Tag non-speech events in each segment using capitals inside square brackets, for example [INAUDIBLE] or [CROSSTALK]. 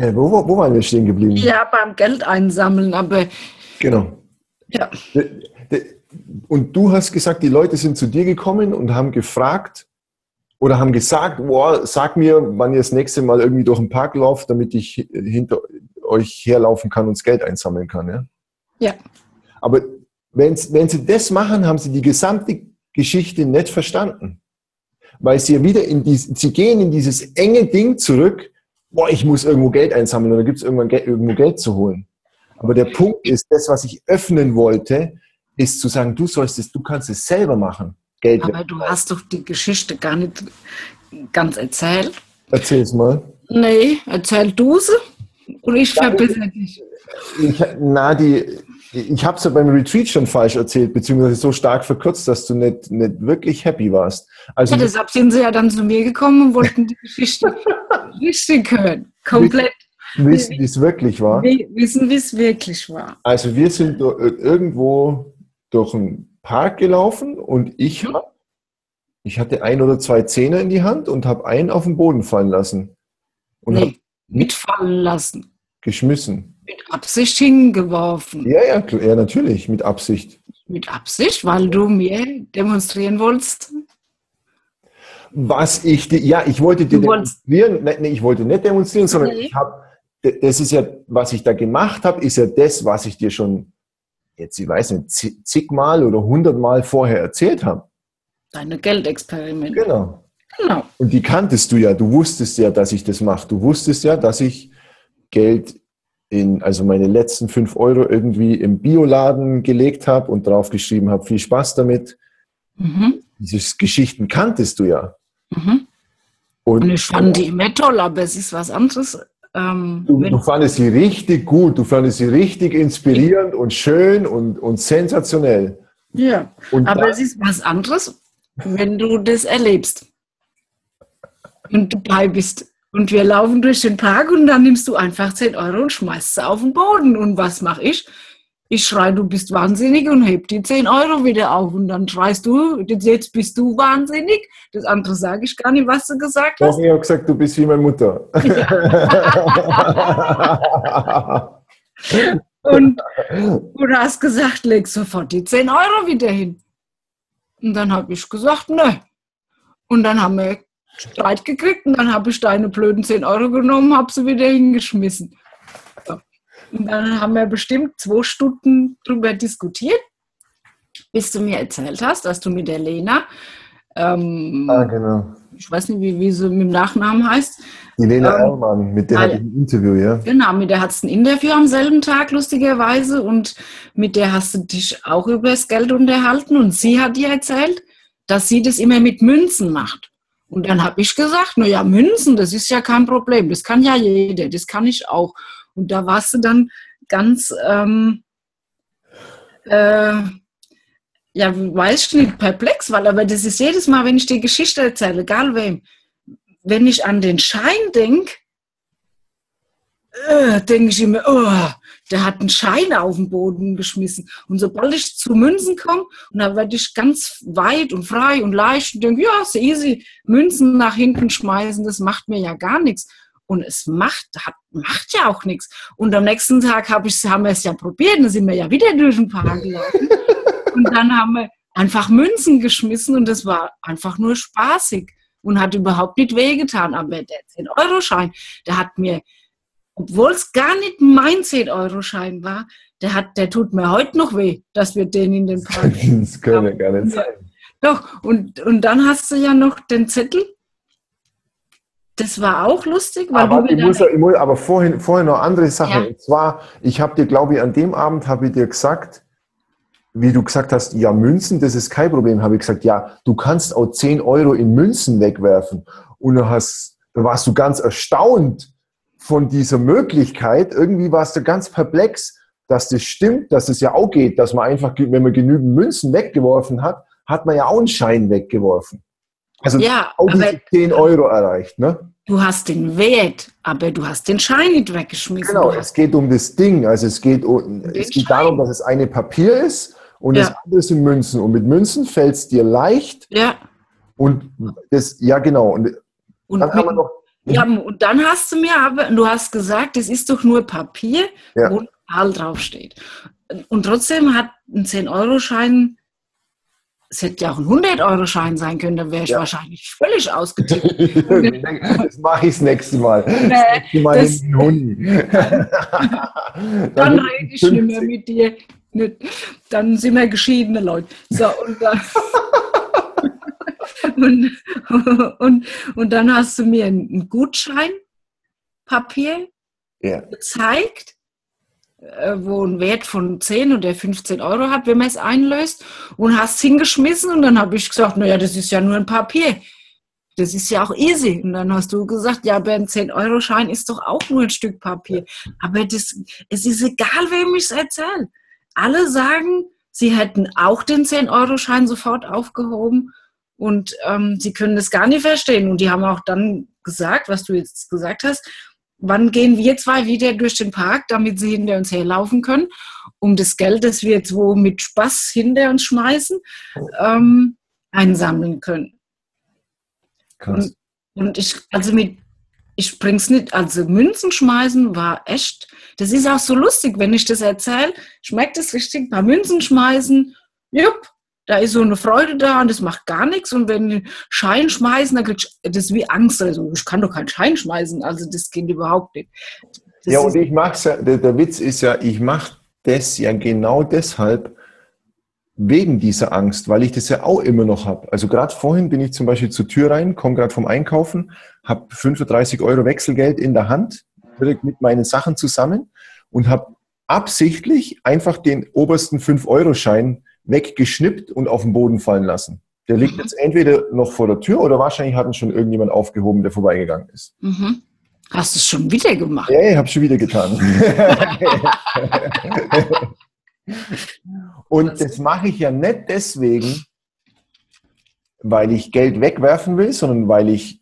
Äh, wo, wo waren wir stehen geblieben? Ja, beim Geld einsammeln, aber. Genau. Ja. Und du hast gesagt, die Leute sind zu dir gekommen und haben gefragt oder haben gesagt, boah, sag mir, wann ihr das nächste Mal irgendwie durch den Park lauft, damit ich hinter euch herlaufen kann und das Geld einsammeln kann. Ja. ja. Aber wenn, wenn sie das machen, haben sie die gesamte Geschichte nicht verstanden. Weil sie ja wieder in dies, sie gehen in dieses enge Ding zurück, boah, ich muss irgendwo Geld einsammeln oder gibt es irgendwann Geld, irgendwo Geld zu holen. Aber der Punkt ist, das, was ich öffnen wollte, ist zu sagen, du sollst es, du kannst es selber machen. Geld. Aber du hast doch die Geschichte gar nicht ganz erzählt. Erzähl es mal. Nee, erzähl du sie und ich verbessere dich. Ich, na, die, ich habe es ja beim Retreat schon falsch erzählt, beziehungsweise so stark verkürzt, dass du nicht, nicht wirklich happy warst. Also ja, deshalb sind sie ja dann zu mir gekommen und wollten die Geschichte [LAUGHS] richtig hören. Komplett. Wissen, wie es wirklich war. Wissen, wie es wirklich war. Also wir sind irgendwo durch einen Park gelaufen und ich mhm. hab, ich hatte ein oder zwei Zähne in die Hand und habe einen auf den Boden fallen lassen. Und nee, mitfallen lassen. Geschmissen. Mit Absicht hingeworfen. Ja, ja, ja, natürlich, mit Absicht. Mit Absicht, weil du mir demonstrieren wolltest? Was ich, ja, ich wollte dir demonstrieren, nee, ich wollte nicht demonstrieren, sondern nee. ich habe, das ist ja, was ich da gemacht habe, ist ja das, was ich dir schon jetzt, ich weiß nicht, zigmal oder hundertmal vorher erzählt habe. Deine Geldexperimente. Genau. genau. Und die kanntest du ja. Du wusstest ja, dass ich das mache. Du wusstest ja, dass ich Geld in, also meine letzten fünf Euro irgendwie im Bioladen gelegt habe und draufgeschrieben habe, viel Spaß damit. Mhm. Diese Geschichten kanntest du ja. Mhm. Und, und, ich fand die immer toll, aber es ist was anderes. Ähm, du, du, fandest sie richtig gut, du fandest sie richtig inspirierend und schön und, und sensationell. Ja, und aber es ist was anderes, wenn du das erlebst und dabei bist. Und wir laufen durch den Park und dann nimmst du einfach 10 Euro und schmeißt sie auf den Boden. Und was mache ich? Ich schreie, du bist wahnsinnig und heb die 10 Euro wieder auf. Und dann schreist du, jetzt bist du wahnsinnig. Das andere sage ich gar nicht, was du gesagt hast. Ich habe gesagt, du bist wie meine Mutter. Ja. [LAUGHS] und du hast gesagt, leg sofort die 10 Euro wieder hin. Und dann habe ich gesagt, ne. Und dann haben wir Streit gekriegt und dann habe ich deine blöden 10 Euro genommen, habe sie wieder hingeschmissen. Und dann haben wir bestimmt zwei Stunden darüber diskutiert, bis du mir erzählt hast, dass du mit der Lena, ähm, ah, genau. ich weiß nicht, wie, wie sie mit dem Nachnamen heißt. Die Lena ähm, Erlmann, mit der hatte ich ein Interview, ja. Genau, mit der hattest du ein Interview am selben Tag, lustigerweise, und mit der hast du dich auch über das Geld unterhalten und sie hat dir erzählt, dass sie das immer mit Münzen macht. Und dann habe ich gesagt, naja, Münzen, das ist ja kein Problem, das kann ja jeder, das kann ich auch. Und da warst du dann ganz, ähm, äh, ja, weiß ich nicht, perplex, weil aber das ist jedes Mal, wenn ich die Geschichte erzähle, egal wem, wenn ich an den Schein denke, äh, denke ich immer, oh, der hat einen Schein auf den Boden geschmissen. Und sobald ich zu Münzen komme, und da werde ich ganz weit und frei und leicht und denke, ja, ist easy, Münzen nach hinten schmeißen, das macht mir ja gar nichts. Und es macht, hat, macht ja auch nichts. Und am nächsten Tag hab ich, haben wir es ja probiert, dann sind wir ja wieder durch den Park gelaufen. [LAUGHS] und dann haben wir einfach Münzen geschmissen und das war einfach nur spaßig und hat überhaupt nicht wehgetan. Aber der 10-Euro-Schein, der hat mir obwohl es gar nicht mein 10-Euro-Schein war, der, hat, der tut mir heute noch weh, dass wir den in den Park. [LAUGHS] das können ja gar nicht sein. Doch, und, und dann hast du ja noch den Zettel. Das war auch lustig. Weil aber, ich muss, ich muss, aber vorhin, vorhin noch andere Sachen. Ja. Und zwar, ich habe dir, glaube ich, an dem Abend habe ich dir gesagt, wie du gesagt hast, ja, Münzen, das ist kein Problem, habe ich gesagt, ja, du kannst auch 10 Euro in Münzen wegwerfen. Und du hast, da warst du ganz erstaunt, von dieser Möglichkeit, irgendwie warst du ganz perplex, dass das stimmt, dass es ja auch geht, dass man einfach, wenn man genügend Münzen weggeworfen hat, hat man ja auch einen Schein weggeworfen. Also ja, auch diese 10 Euro erreicht. Ne? Du hast den Wert, aber du hast den Schein nicht weggeschmissen. Genau, es geht um das Ding. Also es geht, um, es geht darum, dass es eine Papier ist und ja. das andere sind Münzen. Und mit Münzen fällt es dir leicht. Ja. Und das, ja genau. Und, und dann haben wir noch Ja, und dann hast du mir aber, du hast gesagt, es ist doch nur Papier, Ja. wo ein Zahl draufsteht. Und trotzdem hat ein 10-Euro-Schein, es hätte ja auch ein 100-Euro-Schein sein können, dann wäre ich Ja. wahrscheinlich völlig ausgetippt. [LAUGHS] das mache ich das nächste Mal. Das Nee, nächste Mal das- den Huni. [LAUGHS] Dann rede ich nicht mehr mit dir. Dann sind wir geschiedene Leute. So, und dann, [LAUGHS] und, [LAUGHS] und, und dann hast du mir ein Gutscheinpapier Ja. gezeigt, äh, wo ein Wert von 10 oder 15 Euro hat, wenn man es einlöst, und hast hingeschmissen und dann habe ich gesagt, naja, das ist ja nur ein Papier. Das ist ja auch easy. Und dann hast du gesagt, ja, aber ein 10-Euro-Schein ist doch auch nur ein Stück Papier. Aber das, es ist egal, wem ich es erzähle. Alle sagen, sie hätten auch den 10-Euro-Schein sofort aufgehoben und ähm, sie können das gar nicht verstehen. Und die haben auch dann gesagt, was du jetzt gesagt hast, wann gehen wir zwei wieder durch den Park, damit sie hinter uns herlaufen können, um das Geld, das wir jetzt wo mit Spaß hinter uns schmeißen, ähm, einsammeln können. Krass. Und ich, also mit, ich bring's nicht, also Münzen schmeißen war echt, das ist auch so lustig, wenn ich das erzähle, schmeckt es richtig, ein paar Münzen schmeißen, jupp, da ist so eine Freude da und das macht gar nichts. Und wenn die Schein schmeißen, dann krieg ich, das ist wie Angst. Also ich kann doch keinen Schein schmeißen, also das geht überhaupt nicht. Das Ja, und ich mag's ja, der, der Witz ist ja, ich mache das ja genau deshalb, wegen dieser Angst, weil ich das ja auch immer noch habe. Also gerade vorhin bin ich zum Beispiel zur Tür rein, komme gerade vom Einkaufen, habe 35 Euro Wechselgeld in der Hand, direkt mit meinen Sachen zusammen und habe absichtlich einfach den obersten 5-Euro-Schein weggeschnippt und auf den Boden fallen lassen. Der liegt Mhm. jetzt entweder noch vor der Tür oder wahrscheinlich hat ihn schon irgendjemand aufgehoben, der vorbeigegangen ist. mhm. Hast du es schon wieder gemacht? Ja, ich habe schon wieder getan. [LAUGHS] Und das mache ich ja nicht deswegen, weil ich Geld wegwerfen will, sondern weil ich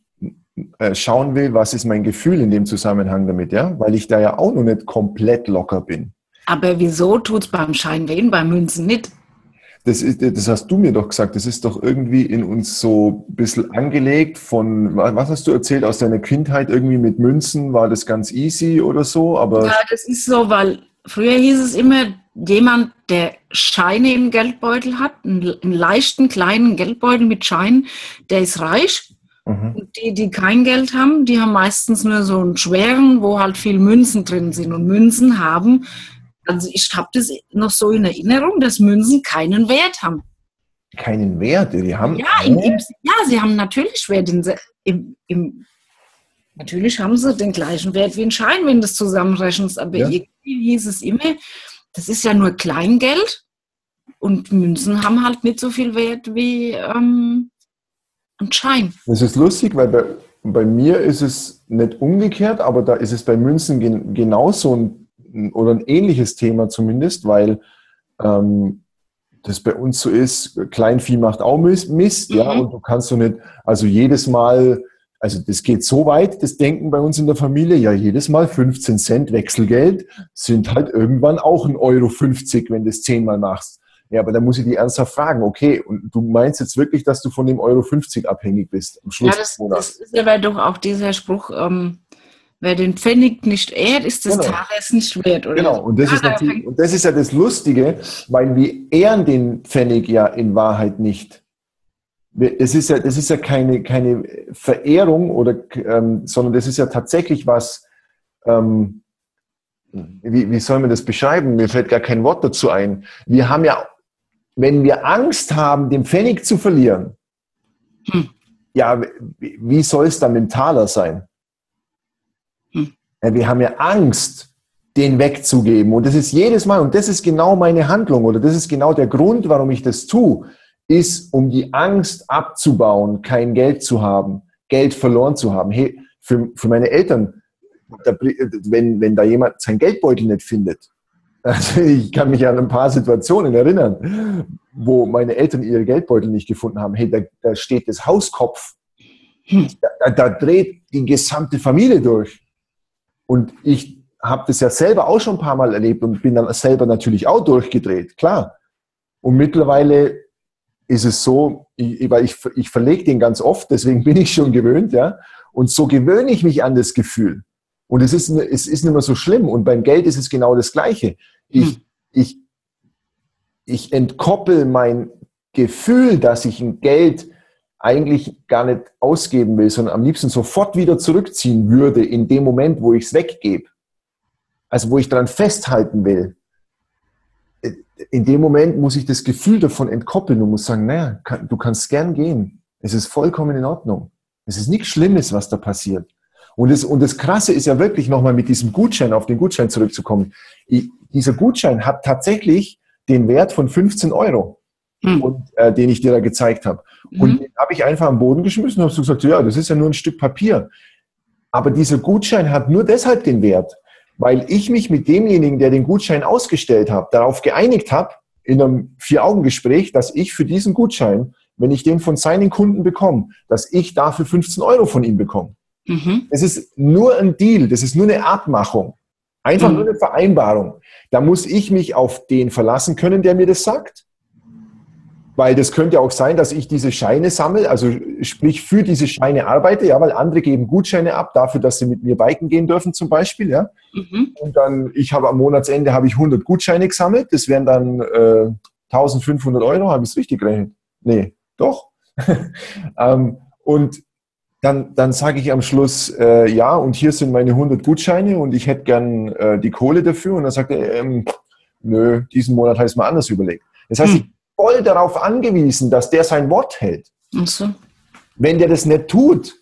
äh, schauen will, was ist mein Gefühl in dem Zusammenhang damit, ja? Weil ich da ja auch noch nicht komplett locker bin. Aber wieso tut es beim Schein weh, beim Münzen nicht? Das, ist, das hast du mir doch gesagt, das ist doch irgendwie in uns so ein bisschen angelegt von, was hast du erzählt, aus deiner Kindheit irgendwie mit Münzen, war das ganz easy oder so, aber Ja, das ist so, weil früher hieß es immer, jemand, der Scheine im Geldbeutel hat, einen, einen leichten kleinen Geldbeutel mit Scheinen, der ist reich. Mhm. Und die, die kein Geld haben, die haben meistens nur so einen schweren, wo halt viel Münzen drin sind. Und Münzen haben, also ich habe das noch so in Erinnerung, dass Münzen keinen Wert haben. keinen Wert, die haben. Ja, im, im, ja sie haben natürlich Wert. Im, im, natürlich haben sie den gleichen Wert wie ein Schein, wenn du es zusammenrechnest. Aber Ja. irgendwie hieß es immer, das ist ja nur Kleingeld und Münzen haben halt nicht so viel Wert wie ähm, ein Schein. Das ist lustig, weil bei, bei mir ist es nicht umgekehrt, aber da ist es bei Münzen gen, genauso ein, oder ein ähnliches Thema zumindest, weil ähm, das bei uns so ist, Kleinvieh macht auch Mist, ja, Mhm. und du kannst so nicht, also jedes Mal, also das geht so weit, das Denken bei uns in der Familie, ja, jedes Mal 15 Cent Wechselgeld sind halt irgendwann auch ein Euro 50, wenn du es zehnmal machst. Ja, aber da muss ich die ernsthaft fragen, okay, und du meinst jetzt wirklich, dass du von dem Euro 50 abhängig bist am Schluss Ja, das, des Monats? das ist aber doch auch dieser Spruch, ähm, wer den Pfennig nicht ehrt, ist des Genau. Talers nicht wert. Oder? Genau, und das, Ja, ist und das ist ja das Lustige, weil wir ehren den Pfennig ja in Wahrheit nicht. Es ist ja, das ist ja keine, keine Verehrung, oder, ähm, sondern das ist ja tatsächlich was, ähm, wie, wie soll man das beschreiben? Mir fällt gar kein Wort dazu ein. Wir haben ja, wenn wir Angst haben, den Pfennig zu verlieren, Hm. ja, wie, wie soll es dann mit dem Taler sein? Wir haben ja Angst, den wegzugeben. Und das ist jedes Mal, und das ist genau meine Handlung, oder das ist genau der Grund, warum ich das tue, ist, um die Angst abzubauen, kein Geld zu haben, Geld verloren zu haben. Hey, für, für meine Eltern, da, wenn, wenn da jemand seinen Geldbeutel nicht findet, [LAUGHS] also ich kann mich an ein paar Situationen erinnern, wo meine Eltern ihre Geldbeutel nicht gefunden haben. Hey, da, da steht das Hauskopf. Da, da dreht die gesamte Familie durch. Und ich habe das ja selber auch schon ein paar Mal erlebt und bin dann selber natürlich auch durchgedreht, klar. Und mittlerweile ist es so, ich, weil ich, ich verlege den ganz oft, deswegen bin ich schon gewöhnt, ja. Und so gewöhne ich mich an das Gefühl. Und es ist, es ist nicht mehr so schlimm. Und beim Geld ist es genau das Gleiche. Ich, hm. ich, ich entkoppel mein Gefühl, dass ich ein Geld eigentlich gar nicht ausgeben will, sondern am liebsten sofort wieder zurückziehen würde in dem Moment, wo ich es weggebe. Also wo ich daran festhalten will. In dem Moment muss ich das Gefühl davon entkoppeln und muss sagen, naja, du kannst gern gehen. Es ist vollkommen in Ordnung. Es ist nichts Schlimmes, was da passiert. Und das, und das Krasse ist ja wirklich nochmal mit diesem Gutschein, auf den Gutschein zurückzukommen. Ich, dieser Gutschein hat tatsächlich den Wert von 15 Euro, hm. und, äh, den ich dir da gezeigt habe. Mhm. Und den habe ich einfach am Boden geschmissen und habe so gesagt, ja, das ist ja nur ein Stück Papier. Aber dieser Gutschein hat nur deshalb den Wert, weil ich mich mit demjenigen, der den Gutschein ausgestellt hat, darauf geeinigt habe, in einem Vier-Augen-Gespräch, dass ich für diesen Gutschein, wenn ich den von seinen Kunden bekomme, dass ich dafür 15 Euro von ihm bekomme. Mhm. Das ist nur ein Deal, das ist nur eine Abmachung. Einfach mhm. nur eine Vereinbarung. Da muss ich mich auf den verlassen können, der mir das sagt. Weil das könnte auch sein, dass ich diese Scheine sammle, also sprich für diese Scheine arbeite, ja, weil andere geben Gutscheine ab dafür, dass sie mit mir biken gehen dürfen zum Beispiel, ja. Mhm. Und dann, ich habe am Monatsende habe ich 100 Gutscheine gesammelt, das wären dann äh, 1500 Euro, habe ich es richtig gerechnet? Nee, doch. [LAUGHS] ähm, und dann, dann sage ich am Schluss, äh, ja, und hier sind meine 100 Gutscheine und ich hätte gern äh, die Kohle dafür. Und dann sagt er, ähm, nö, diesen Monat habe ich es mal anders überlegt. Das heißt, hm. ich voll darauf angewiesen, dass der sein Wort hält. So. Wenn der das nicht tut,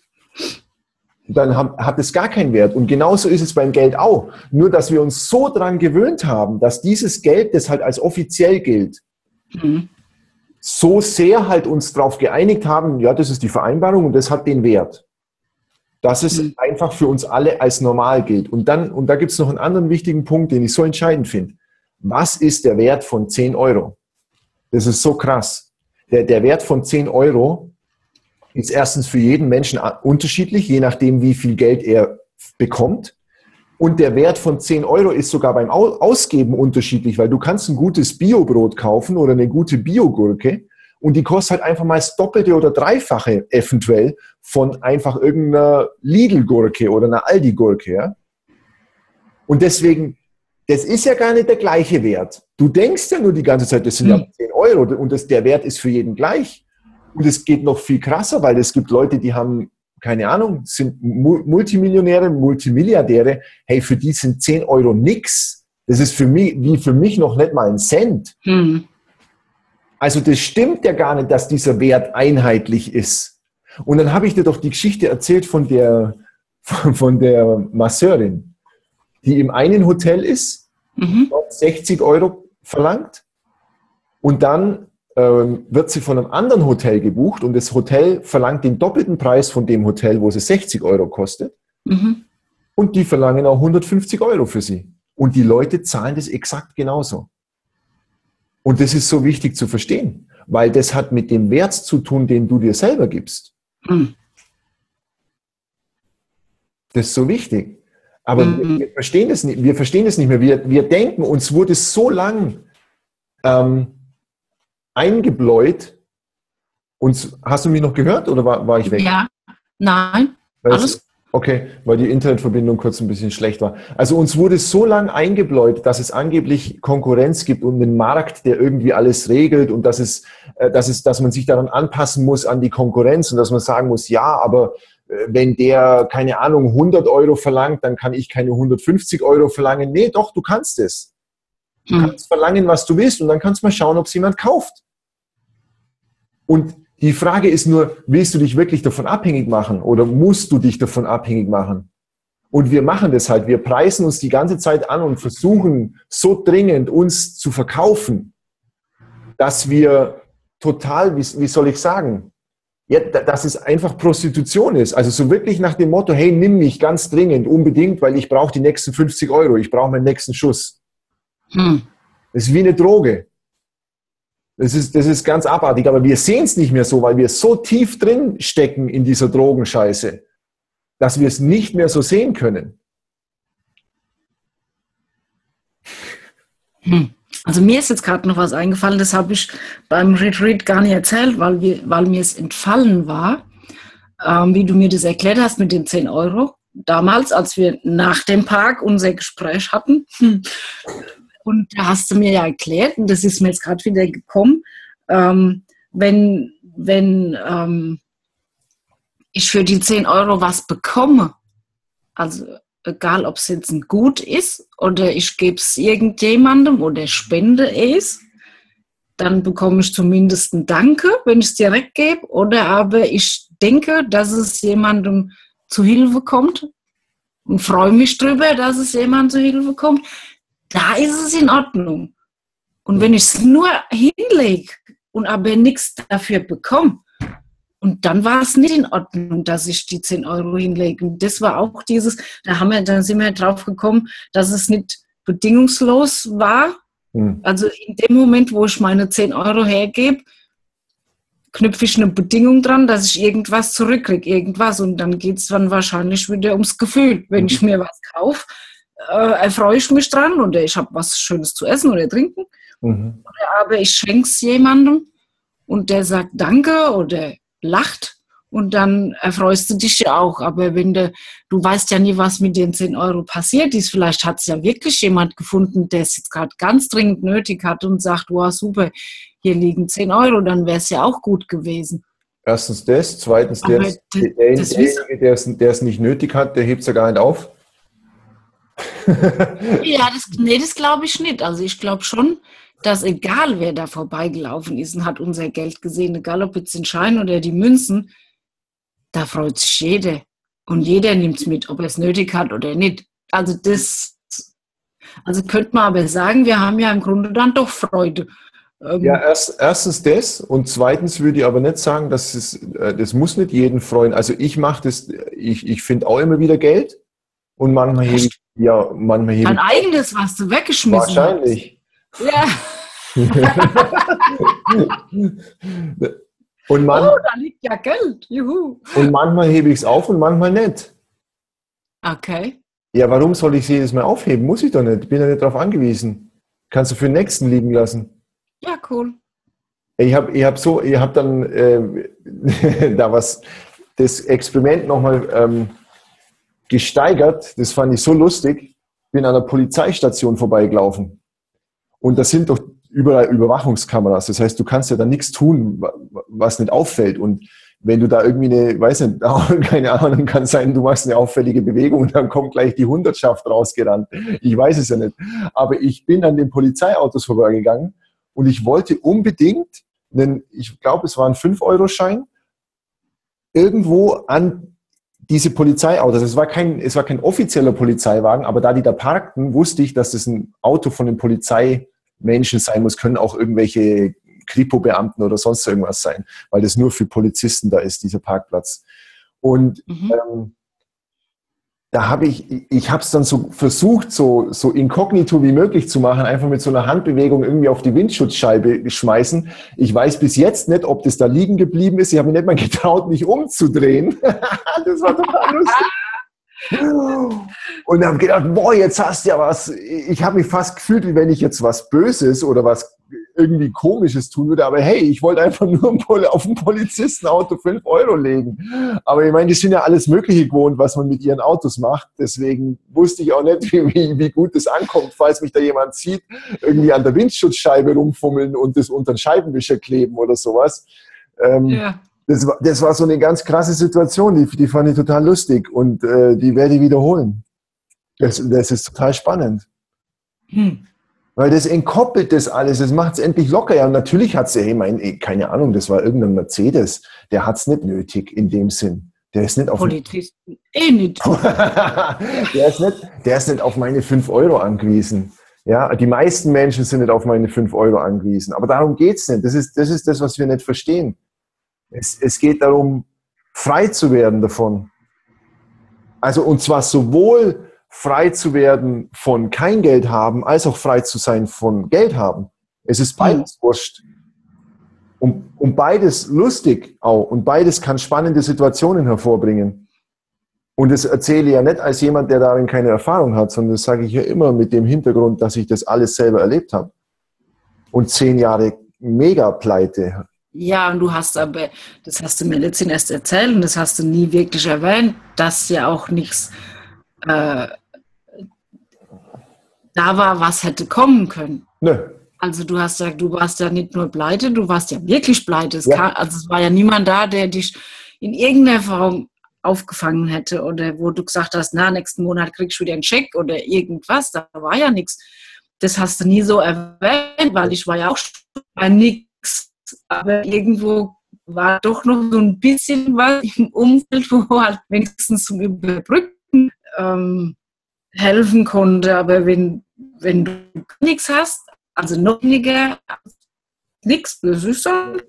dann hat es gar keinen Wert. Und genauso ist es beim Geld auch. Nur, dass wir uns so daran gewöhnt haben, dass dieses Geld, das halt als offiziell gilt, mhm. so sehr halt uns darauf geeinigt haben, ja, das ist die Vereinbarung und das hat den Wert. Dass es mhm. einfach für uns alle als normal gilt. Und dann, und da gibt es noch einen anderen wichtigen Punkt, den ich so entscheidend finde. Was ist der Wert von 10 Euro? Das ist so krass. Der, der Wert von 10 Euro ist erstens für jeden Menschen unterschiedlich, je nachdem, wie viel Geld er bekommt. Und der Wert von 10 Euro ist sogar beim Ausgeben unterschiedlich, weil du kannst ein gutes Biobrot kaufen oder eine gute Biogurke und die kostet halt einfach mal das Doppelte oder Dreifache eventuell von einfach irgendeiner Lidl-Gurke oder einer Aldi-Gurke. Ja? Und deswegen das ist ja gar nicht der gleiche Wert. Du denkst ja nur die ganze Zeit, das sind hm. ja 10 Euro und das, der Wert ist für jeden gleich. Und es geht noch viel krasser, weil es gibt Leute, die haben, keine Ahnung, sind Multimillionäre, Multimilliardäre. Hey, für die sind 10 Euro nix. Das ist für mich, wie für mich noch nicht mal ein Cent. Hm. Also das stimmt ja gar nicht, dass dieser Wert einheitlich ist. Und dann habe ich dir doch die Geschichte erzählt von der, [LAUGHS] von der Masseurin die im einen Hotel ist, mhm. 60 Euro verlangt und dann ähm, wird sie von einem anderen Hotel gebucht und das Hotel verlangt den doppelten Preis von dem Hotel, wo sie 60 Euro kostet. Mhm. Und die verlangen auch 150 Euro für sie. Und die Leute zahlen das exakt genauso. Und das ist so wichtig zu verstehen, weil das hat mit dem Wert zu tun, den du dir selber gibst. Mhm. Das ist so wichtig. Aber mhm. wir, verstehen das nicht, wir verstehen das nicht mehr. Wir, wir denken, uns wurde so lang ähm, eingebläut. Und hast du mich noch gehört oder war, war ich weg? Ja, nein. Alles. Okay, weil die Internetverbindung kurz ein bisschen schlecht war. Also uns wurde so lang eingebläut, dass es angeblich Konkurrenz gibt und einen Markt, der irgendwie alles regelt und dass es, äh, dass es, dass man sich daran anpassen muss an die Konkurrenz und dass man sagen muss, ja, aber wenn der, keine Ahnung, 100 Euro verlangt, dann kann ich keine 150 Euro verlangen. Nee, doch, du kannst es. Du hm. kannst verlangen, was du willst und dann kannst du mal schauen, ob es jemand kauft. Und die Frage ist nur, willst du dich wirklich davon abhängig machen oder musst du dich davon abhängig machen? Und wir machen das halt. Wir preisen uns die ganze Zeit an und versuchen so dringend uns zu verkaufen, dass wir total, wie, wie soll ich sagen, ja, dass es einfach Prostitution ist. Also so wirklich nach dem Motto, hey, nimm mich ganz dringend, unbedingt, weil ich brauche die nächsten 50 Euro, ich brauche meinen nächsten Schuss. Hm. Das ist wie eine Droge. Das ist, das ist ganz abartig, aber wir sehen es nicht mehr so, weil wir so tief drin stecken in dieser Drogenscheiße, dass wir es nicht mehr so sehen können. Hm. Also mir ist jetzt gerade noch was eingefallen, das habe ich beim Retreat gar nicht erzählt, weil, wir, weil mir es entfallen war. ähm, wie du mir das erklärt hast mit den 10 Euro. Damals, als wir nach dem Park unser Gespräch hatten. [LAUGHS] Und da hast du mir ja erklärt, und das ist mir jetzt gerade wieder gekommen, ähm, wenn, wenn ähm, ich für die 10 Euro was bekomme, also egal ob es jetzt ein Gut ist oder ich gebe es irgendjemandem oder spende es, dann bekomme ich zumindest ein Danke, wenn ich es direkt gebe, oder aber ich denke, dass es jemandem zu Hilfe kommt und freue mich drüber, dass es jemandem zu Hilfe kommt, da ist es in Ordnung. Und wenn ich es nur hinlege und aber nichts dafür bekomme, und dann war es nicht in Ordnung, dass ich die 10 Euro hinlege. Und das war auch dieses, da haben wir, dann sind wir drauf gekommen, dass es nicht bedingungslos war. Mhm. Also in dem Moment, wo ich meine 10 Euro hergebe, knüpfe ich eine Bedingung dran, dass ich irgendwas zurückkriege, irgendwas. Und dann geht es dann wahrscheinlich wieder ums Gefühl. Wenn mhm. ich mir was kaufe, äh, erfreue ich mich dran oder ich habe was Schönes zu essen oder trinken. Mhm. Oder aber ich schenke es jemandem und der sagt Danke oder lacht und dann erfreust du dich ja auch. Aber wenn du, du weißt ja nie, was mit den 10 Euro passiert ist. Vielleicht hat es ja wirklich jemand gefunden, der es jetzt gerade ganz dringend nötig hat und sagt, wow, super, hier liegen 10 Euro, dann wäre es ja auch gut gewesen. Erstens das, zweitens der, das, der, derjenige, der es nicht nötig hat, der hebt es ja gar nicht auf. ja, das, nee, das glaube ich nicht. Also ich glaube schon, dass egal wer da vorbeigelaufen ist und hat unser Geld gesehen, egal ob jetzt den Schein oder die Münzen, da freut sich jeder. Und jeder nimmt es mit, ob er es nötig hat oder nicht. Also das, also könnte man aber sagen, wir haben ja im Grunde dann doch Freude. Ähm, ja, erst, erstens das und zweitens würde ich aber nicht sagen, dass es, äh, das muss nicht jeden freuen. Also ich mache das, ich, ich finde auch immer wieder Geld und manchmal hebe ich, ja, manchmal hebe Dein eigenes, was du weggeschmissen Wahrscheinlich. Hast. Ja. [LAUGHS] und man, oh, da liegt ja Geld. Juhu. Und manchmal hebe ich es auf und manchmal nicht. Okay. Ja, warum soll ich sie jedes Mal aufheben? Muss ich doch nicht. Ich bin ja nicht darauf angewiesen. Kannst du für den nächsten liegen lassen. Ja, cool. Ich habe ich hab so, ich habe dann äh, [LAUGHS] da was, das Experiment nochmal ähm, gesteigert. Das fand ich so lustig. Bin an einer Polizeistation vorbeigelaufen. Und das sind doch überall Überwachungskameras. Das heißt, du kannst ja da nichts tun, was nicht auffällt. Und wenn du da irgendwie eine, weiß nicht, [LAUGHS] keine Ahnung, kann sein, du machst eine auffällige Bewegung und dann kommt gleich die Hundertschaft rausgerannt. Ich weiß es ja nicht. Aber ich bin an den Polizeiautos vorbeigegangen und ich wollte unbedingt einen, ich glaube, es war ein 5-Euro-Schein, irgendwo an diese Polizeiautos, es war kein, es war kein offizieller Polizeiwagen, aber da die da parkten, wusste ich, dass das ein Auto von den Polizeimenschen sein muss, können auch irgendwelche Kripo-Beamten oder sonst irgendwas sein, weil das nur für Polizisten da ist, dieser Parkplatz. Und mhm. ähm, da habe ich, ich habe es dann so versucht, so, so inkognito wie möglich zu machen, einfach mit so einer Handbewegung irgendwie auf die Windschutzscheibe schmeißen. Ich weiß bis jetzt nicht, ob das da liegen geblieben ist. Ich habe mich nicht mal [LAUGHS] getraut, mich umzudrehen. [LAUGHS] das war total lustig. Und habe gedacht, boah, jetzt hast du ja was. Ich habe mich fast gefühlt, wie wenn ich jetzt was Böses oder was irgendwie Komisches tun würde. Aber hey, ich wollte einfach [LAUGHS] nur auf ein Polizistenauto 5 Euro legen. Aber ich meine, die sind ja alles Mögliche gewohnt, was man mit ihren Autos macht. Deswegen wusste ich auch nicht, [LAUGHS] wie, wie gut das ankommt, falls mich da jemand sieht, irgendwie an der Windschutzscheibe rumfummeln und das unter den Scheibenwischer kleben oder sowas. Ähm, ja. Das war, das war so eine ganz krasse Situation, die, die fand ich total lustig und äh, die werde ich wiederholen. Das, das ist total spannend. Hm. Weil das entkoppelt das alles, das macht es endlich locker. Ja, und natürlich hat es ja, ich meine, keine Ahnung, das war irgendein Mercedes, der hat es nicht nötig in dem Sinn. Der ist nicht auf. Polizisten eh nicht. [LAUGHS] der, ist nicht der ist nicht auf meine 5 Euro angewiesen. Ja, die meisten Menschen sind nicht auf meine 5 Euro angewiesen. Aber darum geht es nicht. Das ist, das ist das, was wir nicht verstehen. Es, es geht darum, frei zu werden davon. Also, und zwar sowohl frei zu werden von kein Geld haben, als auch frei zu sein von Geld haben. Es ist beides mhm. wurscht. Und, und beides lustig auch. Und beides kann spannende Situationen hervorbringen. Und das erzähle ich ja nicht als jemand, der darin keine Erfahrung hat, sondern das sage ich ja immer mit dem Hintergrund, dass ich das alles selber erlebt habe. Und zehn Jahre mega pleite Ja, und du hast aber, das hast du mir letztens erst erzählt und das hast du nie wirklich erwähnt, dass ja auch nichts äh, da war, was hätte kommen können. Nö. Also du hast ja, du warst ja nicht nur pleite, du warst ja wirklich pleite. Es ja. Kam, also es war ja niemand da, der dich in irgendeiner Form aufgefangen hätte oder wo du gesagt hast, na, nächsten Monat kriegst du wieder einen Scheck oder irgendwas. Da war ja nichts. Das hast du nie so erwähnt, weil ich war ja auch bei nichts. Aber irgendwo war doch noch so ein bisschen was im Umfeld, wo halt wenigstens zum Überbrücken ähm, helfen konnte. Aber wenn, wenn du nichts hast, also noch weniger, nichts, das ist dann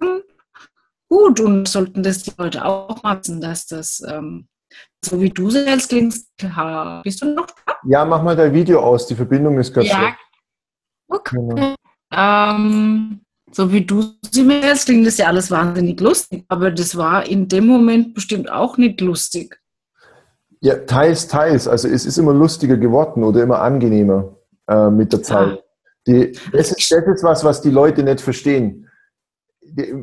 gut und sollten das die Leute auch machen, dass das, ähm, so wie du selbst klingst, bist du noch da? Ja, mach mal dein Video aus, die Verbindung ist gerade ja. Okay. Genau. Ähm, so wie du sie mir jetzt klingt das ja alles wahnsinnig lustig, aber das war in dem Moment bestimmt auch nicht lustig. Ja, teils, teils. Also es ist immer lustiger geworden oder immer angenehmer äh, mit der Zeit. Ja. Die, das, ist, das ist was, was die Leute nicht verstehen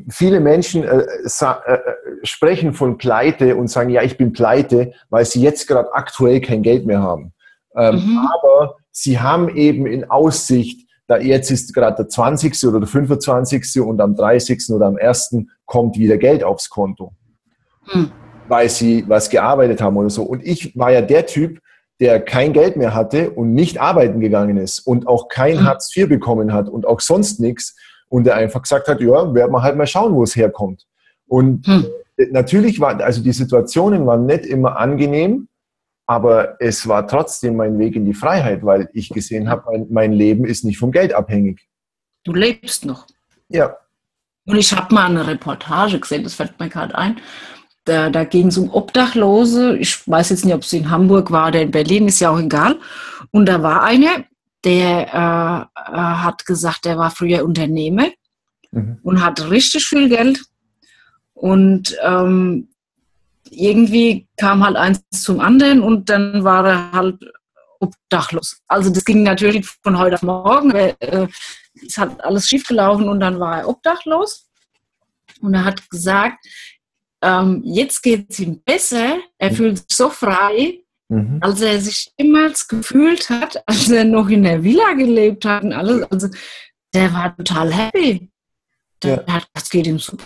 viele Menschen äh, äh, sprechen von Pleite und sagen, ja, ich bin pleite, weil sie jetzt gerade aktuell kein Geld mehr haben. Ähm, mhm. Aber sie haben eben in Aussicht, da jetzt ist gerade der 20. oder der 25. und am 30. oder am 1. kommt wieder Geld aufs Konto. Mhm. Weil sie was gearbeitet haben oder so. Und ich war ja der Typ, der kein Geld mehr hatte und nicht arbeiten gegangen ist und auch kein mhm. Hartz IV bekommen hat und auch sonst nichts und der einfach gesagt hat, ja, werden wir halt mal schauen, wo es herkommt. Und hm. natürlich war, also die Situationen waren nicht immer angenehm, aber es war trotzdem mein Weg in die Freiheit, weil ich gesehen habe, mein, mein Leben ist nicht vom Geld abhängig. Du lebst noch. Ja. Und ich habe mal eine Reportage gesehen, das fällt mir gerade ein. Da, da ging es um Obdachlose. Ich weiß jetzt nicht, ob es in Hamburg war oder in Berlin, ist ja auch egal. Und da war eine, der äh, äh, hat gesagt, er war früher Unternehmer mhm. und hat richtig viel Geld. Und ähm, irgendwie kam halt eins zum anderen und dann war er halt obdachlos. Also das ging natürlich von heute auf morgen. Äh, es hat alles schiefgelaufen und dann war er obdachlos. Und er hat gesagt, ähm, jetzt geht es ihm besser, er mhm. fühlt sich so frei, Mhm. Als er sich jemals gefühlt hat, als er noch in der Villa gelebt hat und alles, also der war total happy. Der ja. hat, das geht ihm super.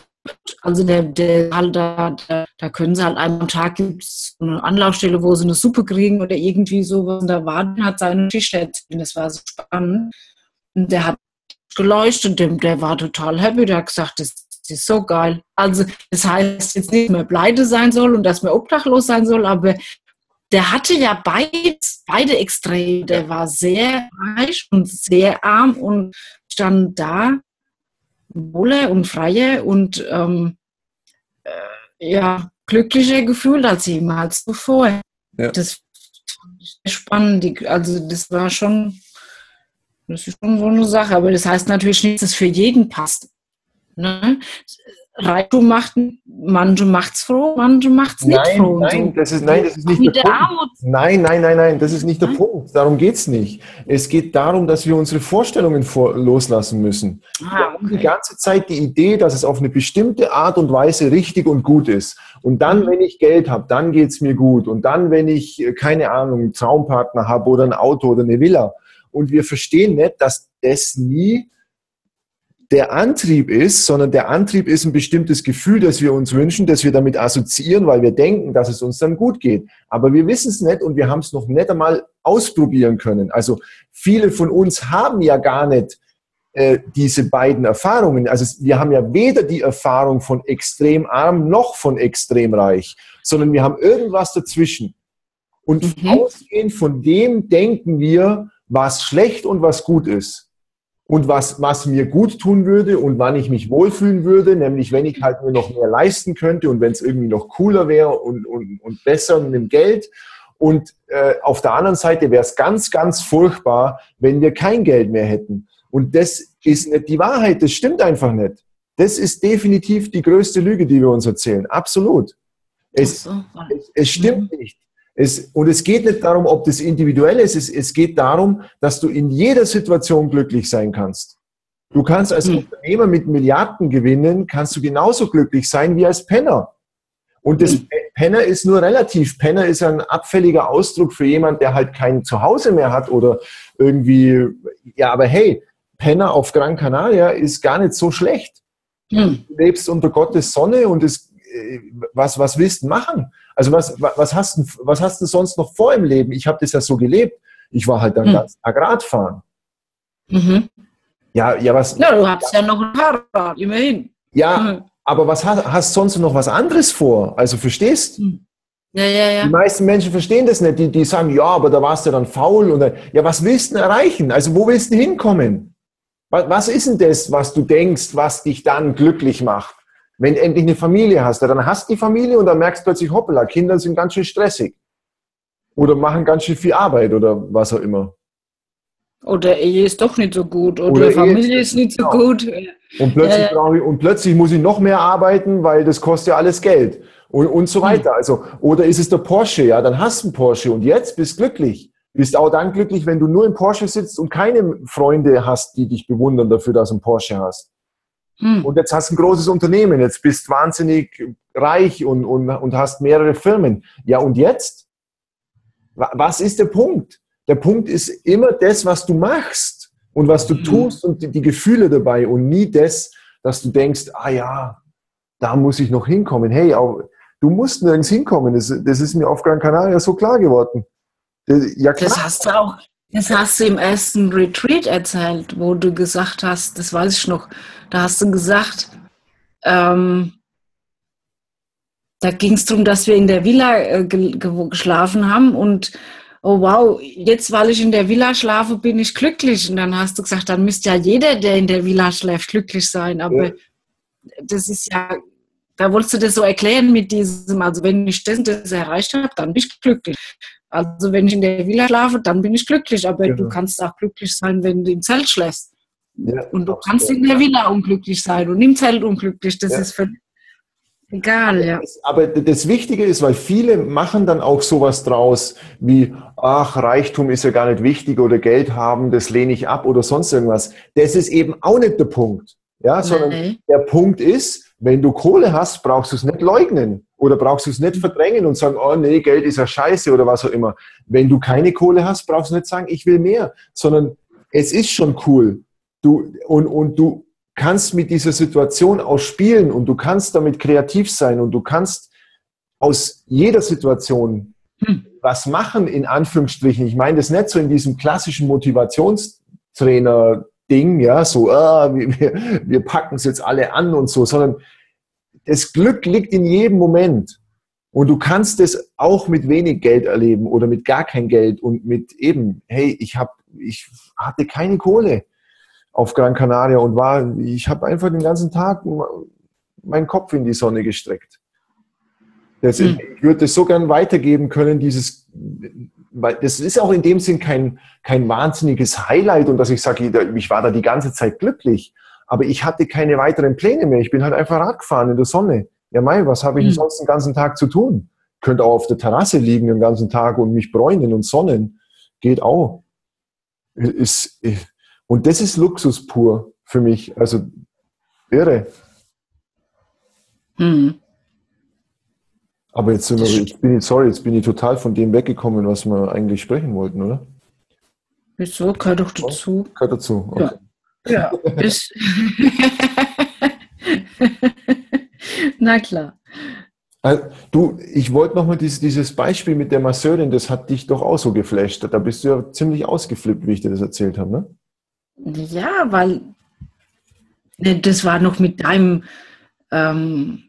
Also der, der da, da, da können sie halt einmal am Tag gibt es eine Anlaufstelle, wo sie eine Suppe kriegen oder irgendwie sowas. Und da war, hat seine Geschichte erzählt. Das war so spannend. Und der hat geleuchtet, der, der war total happy. Der hat gesagt, das, das ist so geil. Also das heißt jetzt nicht mehr pleite sein soll und dass man obdachlos sein soll, aber der hatte ja beides, beide Extreme. Der war sehr reich und sehr arm und stand da wohler und freier und ähm, äh, ja, glücklicher gefühlt als jemals zuvor. Ja. Das fand ich spannend. Also das war schon, das ist schon so eine Sache. Aber das heißt natürlich nicht, dass es für jeden passt. Ne? Reichtum macht, manche macht's froh, manche macht's nicht nein, froh. Nein, so. das ist, nein, das ist nicht der, der Punkt. Nein, nein, nein, nein, das ist nicht der Punkt. Darum geht's nicht. Es geht darum, dass wir unsere Vorstellungen vor, loslassen müssen. Ah, wir haben die ganze Zeit die Idee, dass es auf eine bestimmte Art und Weise richtig und gut ist. Und dann, mhm. wenn ich Geld habe, dann geht's mir gut. Und dann, wenn ich, äh, keine Ahnung, einen Traumpartner habe oder ein Auto oder eine Villa. Und wir verstehen nicht, dass das nie der Antrieb ist, sondern der Antrieb ist ein bestimmtes Gefühl, das wir uns wünschen, das wir damit assoziieren, weil wir denken, dass es uns dann gut geht. Aber wir wissen es nicht und wir haben es noch nicht einmal ausprobieren können. Also viele von uns haben ja gar nicht äh, diese beiden Erfahrungen. Also wir haben ja weder die Erfahrung von extrem arm noch von extrem reich, sondern wir haben irgendwas dazwischen. Und mhm. ausgehend von dem denken wir, was schlecht und was gut ist und was, was mir gut tun würde und wann ich mich wohlfühlen würde, nämlich wenn ich halt mir noch mehr leisten könnte und wenn es irgendwie noch cooler wäre und, und, und besser mit dem Geld. Und äh, auf der anderen Seite wäre es ganz, ganz furchtbar, wenn wir kein Geld mehr hätten. Und das ist nicht die Wahrheit, das stimmt einfach nicht. Das ist definitiv die größte Lüge, die wir uns erzählen. Absolut. Es, so. es, es stimmt mhm. nicht. Es, und es geht nicht darum, ob das individuell ist, es, es geht darum, dass du in jeder Situation glücklich sein kannst. Du kannst als hm. Unternehmer mit Milliarden gewinnen, kannst du genauso glücklich sein wie als Penner. Und das hm. Penner ist nur relativ. Penner ist ein abfälliger Ausdruck für jemand, der halt kein Zuhause mehr hat oder irgendwie, ja, aber hey, Penner auf Gran Canaria ist gar nicht so schlecht. Hm. Du lebst unter Gottes Sonne und es, äh, was, was willst du machen? Also was, was, hast du, was hast du sonst noch vor im Leben? Ich habe das ja so gelebt. Ich war halt dann hm. ganz Tag Radfahren. Mhm. Ja, ja, was. Ja, du hast ja noch ein Fahrrad, immerhin. Ja, mhm. aber was hast, hast sonst noch was anderes vor? Also verstehst? Hm. Ja, ja, ja. Die meisten Menschen verstehen das nicht. Die, die sagen, ja, aber da warst du dann faul. Und ja, was willst du denn erreichen? Also wo willst du hinkommen? Was, was ist denn das, was du denkst, was dich dann glücklich macht? Wenn du endlich eine Familie hast, dann hast du die Familie und dann merkst du plötzlich, hoppala, Kinder sind ganz schön stressig. Oder machen ganz schön viel Arbeit oder was auch immer. Oder Ehe ist doch nicht so gut. Oder, oder Familie ist, ist nicht so genau. gut. Und plötzlich, ja, ja. Ich, und plötzlich muss ich noch mehr arbeiten, weil das kostet ja alles Geld. Und, und so hm. weiter. Also, oder ist es der Porsche? Ja, dann hast du einen Porsche und jetzt bist du glücklich. Bist auch dann glücklich, wenn du nur im Porsche sitzt und keine Freunde hast, die dich bewundern dafür, dass du einen Porsche hast. Hm. Und jetzt hast du ein großes Unternehmen, jetzt bist du wahnsinnig reich und, und, und hast mehrere Firmen. Ja, und jetzt? Was ist der Punkt? Der Punkt ist immer das, was du machst und was du mhm. tust und die, die, Gefühle dabei und nie das, dass du denkst, ah ja, da muss ich noch hinkommen. Hey, auch, du musst nirgends hinkommen. Das, das ist mir auf Gran Canaria so klar geworden. Ja, klar. Das hast du auch, das hast du im ersten Retreat erzählt, wo du gesagt hast, das weiß ich noch, da hast du gesagt, ähm, da ging es darum, dass wir in der Villa äh, geschlafen haben und oh wow, jetzt weil ich in der Villa schlafe, bin ich glücklich. Und dann hast du gesagt, dann müsste ja jeder, der in der Villa schläft, glücklich sein. Aber ja. das ist ja, da wolltest du das so erklären mit diesem, also wenn ich das, das erreicht habe, dann bin ich glücklich. Also wenn ich in der Villa schlafe, dann bin ich glücklich. Aber ja. du kannst auch glücklich sein, wenn du im Zelt schläfst. Ja, und du kannst in der Villa unglücklich sein und im Zelt unglücklich. Das ist völlig Egal, ja. Aber das Wichtige ist, weil viele machen dann auch sowas draus wie, ach, Reichtum ist ja gar nicht wichtig oder Geld haben, das lehne ich ab oder sonst irgendwas. Das ist eben auch nicht der Punkt. Ja, sondern Nein. der Punkt ist, wenn du Kohle hast, brauchst du es nicht leugnen oder brauchst du es nicht verdrängen und sagen, oh nee, Geld ist ja scheiße oder was auch immer. Wenn du keine Kohle hast, brauchst du nicht sagen, ich will mehr, sondern es ist schon cool. Du, und, und du, kannst mit dieser Situation auch spielen und du kannst damit kreativ sein und du kannst aus jeder Situation hm. was machen, in Anführungsstrichen. Ich meine das nicht so in diesem klassischen Motivationstrainer-Ding, ja, so, ah, wir, wir packen es jetzt alle an und so, sondern das Glück liegt in jedem Moment. Und du kannst es auch mit wenig Geld erleben oder mit gar kein Geld und mit eben, hey, ich habe, ich hatte keine Kohle auf Gran Canaria und war, ich habe einfach den ganzen Tag meinen Kopf in die Sonne gestreckt. Das, mhm. Ich würde das so gern weitergeben können, dieses, weil das ist auch in dem Sinn kein, kein wahnsinniges Highlight und dass ich sage, ich war da die ganze Zeit glücklich, aber ich hatte keine weiteren Pläne mehr. Ich bin halt einfach Rad gefahren in der Sonne. Ja, mein, was habe ich mhm. sonst den ganzen Tag zu tun? Könnte auch auf der Terrasse liegen den ganzen Tag und mich bräunen und sonnen. Geht auch. Ist, und das ist Luxus pur für mich. Also irre. Mhm. Aber jetzt, wir, jetzt bin ich, sorry, jetzt bin ich total von dem weggekommen, was wir eigentlich sprechen wollten, oder? Wieso? Gehört doch dazu. Oh, gehört dazu. Okay. Ja. ja. Ist [LAUGHS] Na klar. Also, du, ich wollte nochmal dieses, dieses Beispiel mit der Masseurin, das hat dich doch auch so geflasht. Da bist du ja ziemlich ausgeflippt, wie ich dir das erzählt habe, ne? Ja, weil ne, das war noch mit deinem ähm,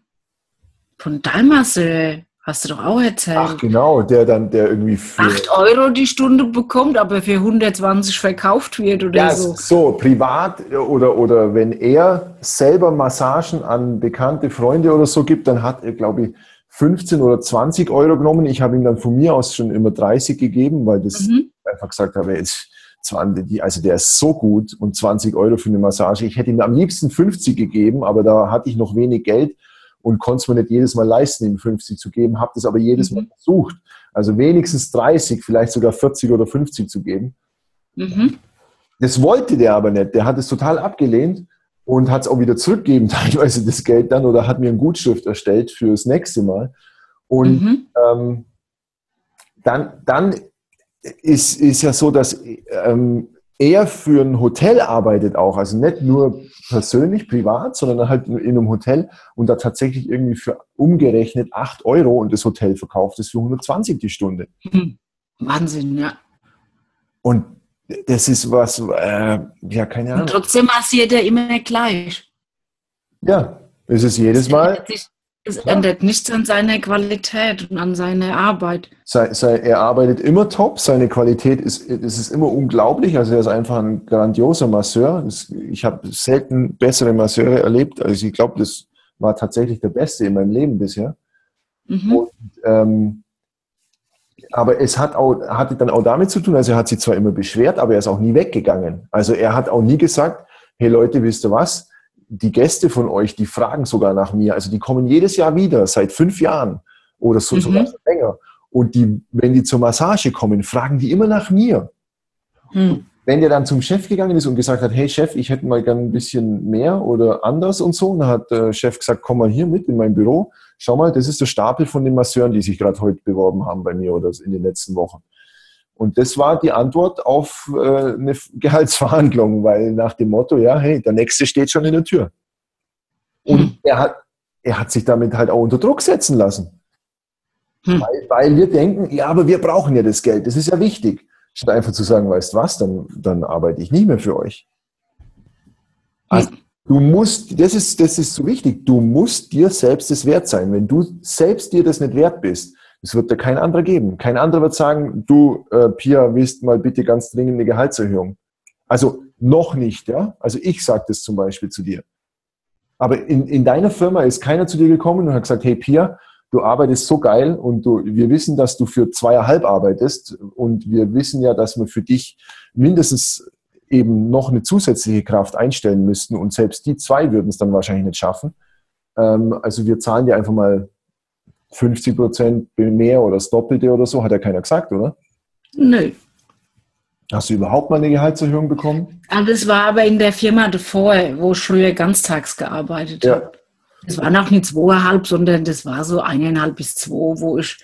von Dalmasse, hast du doch auch erzählt. Ach genau, der dann, der irgendwie für 8 Euro die Stunde bekommt, aber für 120 verkauft wird oder ja, so. So, privat oder, oder wenn er selber Massagen an bekannte Freunde oder so gibt, dann hat er, glaube ich, 15 oder 20 Euro genommen. Ich habe ihm dann von mir aus schon immer 30 gegeben, weil das mhm. einfach gesagt habe, jetzt 20, also der ist so gut und 20 Euro für eine Massage. Ich hätte ihm am liebsten 50 gegeben, aber da hatte ich noch wenig Geld und konnte es mir nicht jedes Mal leisten, ihm 50 zu geben, habe das aber jedes Mal mhm. versucht. Also wenigstens 30, vielleicht sogar 40 oder 50 zu geben. Mhm. Das wollte der aber nicht. Der hat es total abgelehnt und hat es auch wieder zurückgegeben, [LAUGHS] teilweise das Geld dann, oder hat mir eine Gutschrift erstellt für das nächste Mal. Und mhm. ähm, dann, dann ist, ist ja so, dass ähm, er für ein Hotel arbeitet auch, also nicht nur persönlich, privat, sondern halt in einem Hotel und da tatsächlich irgendwie für umgerechnet 8 Euro und das Hotel verkauft ist für 120 die Stunde. Hm. Wahnsinn, ja. Und das ist was, äh, ja, keine Ahnung. Und trotzdem massiert er immer gleich. Ja, es ist jedes Mal. Es ändert nichts an seiner Qualität und an seiner Arbeit. Sei, sei, er arbeitet immer top, seine Qualität ist, es ist immer unglaublich. Also er ist einfach ein grandioser Masseur. Ich habe selten bessere Masseure erlebt. Also ich glaube, das war tatsächlich der beste in meinem Leben bisher. Mhm. Und, ähm, aber es hat auch, hatte dann auch damit zu tun, also er hat sich zwar immer beschwert, aber er ist auch nie weggegangen. Also er hat auch nie gesagt, hey Leute, wisst ihr was? Die Gäste von euch, die fragen sogar nach mir. Also die kommen jedes Jahr wieder, seit fünf Jahren oder so, mhm. sogar länger. Und die, wenn die zur Massage kommen, fragen die immer nach mir. Mhm. Wenn der dann zum Chef gegangen ist und gesagt hat, hey Chef, ich hätte mal gern ein bisschen mehr oder anders und so, dann hat der Chef gesagt, komm mal hier mit in mein Büro. Schau mal, das ist der Stapel von den Masseuren, die sich gerade heute beworben haben bei mir oder in den letzten Wochen. Und das war die Antwort auf äh, eine Gehaltsverhandlung, weil nach dem Motto, ja, hey, der Nächste steht schon in der Tür. Und hm. er, hat, er hat sich damit halt auch unter Druck setzen lassen. Hm. Weil, weil, wir denken, ja, aber wir brauchen ja das Geld, das ist ja wichtig. Statt einfach zu sagen, weißt was, dann, dann arbeite ich nicht mehr für euch. Also, du musst, das ist, das ist so wichtig, du musst dir selbst das wert sein. Wenn du selbst dir das nicht wert bist, es wird dir kein anderer geben. Kein anderer wird sagen, du, äh, Pia, willst mal bitte ganz dringend eine Gehaltserhöhung. Also noch nicht, ja. Also ich sage das zum Beispiel zu dir. Aber in, in deiner Firma ist keiner zu dir gekommen und hat gesagt, hey Pia, du arbeitest so geil und du, wir wissen, dass du für zweieinhalb arbeitest und wir wissen ja, dass wir für dich mindestens eben noch eine zusätzliche Kraft einstellen müssten und selbst die zwei würden es dann wahrscheinlich nicht schaffen. Ähm, also wir zahlen dir einfach mal 50 Prozent mehr oder das Doppelte oder so, hat ja keiner gesagt, oder? Nö. Hast du überhaupt mal eine Gehaltserhöhung bekommen? Aber das war aber in der Firma davor, wo ich früher ganztags gearbeitet ja. habe. Das war noch nicht zweieinhalb, sondern das war so eineinhalb bis zwei, wo ich,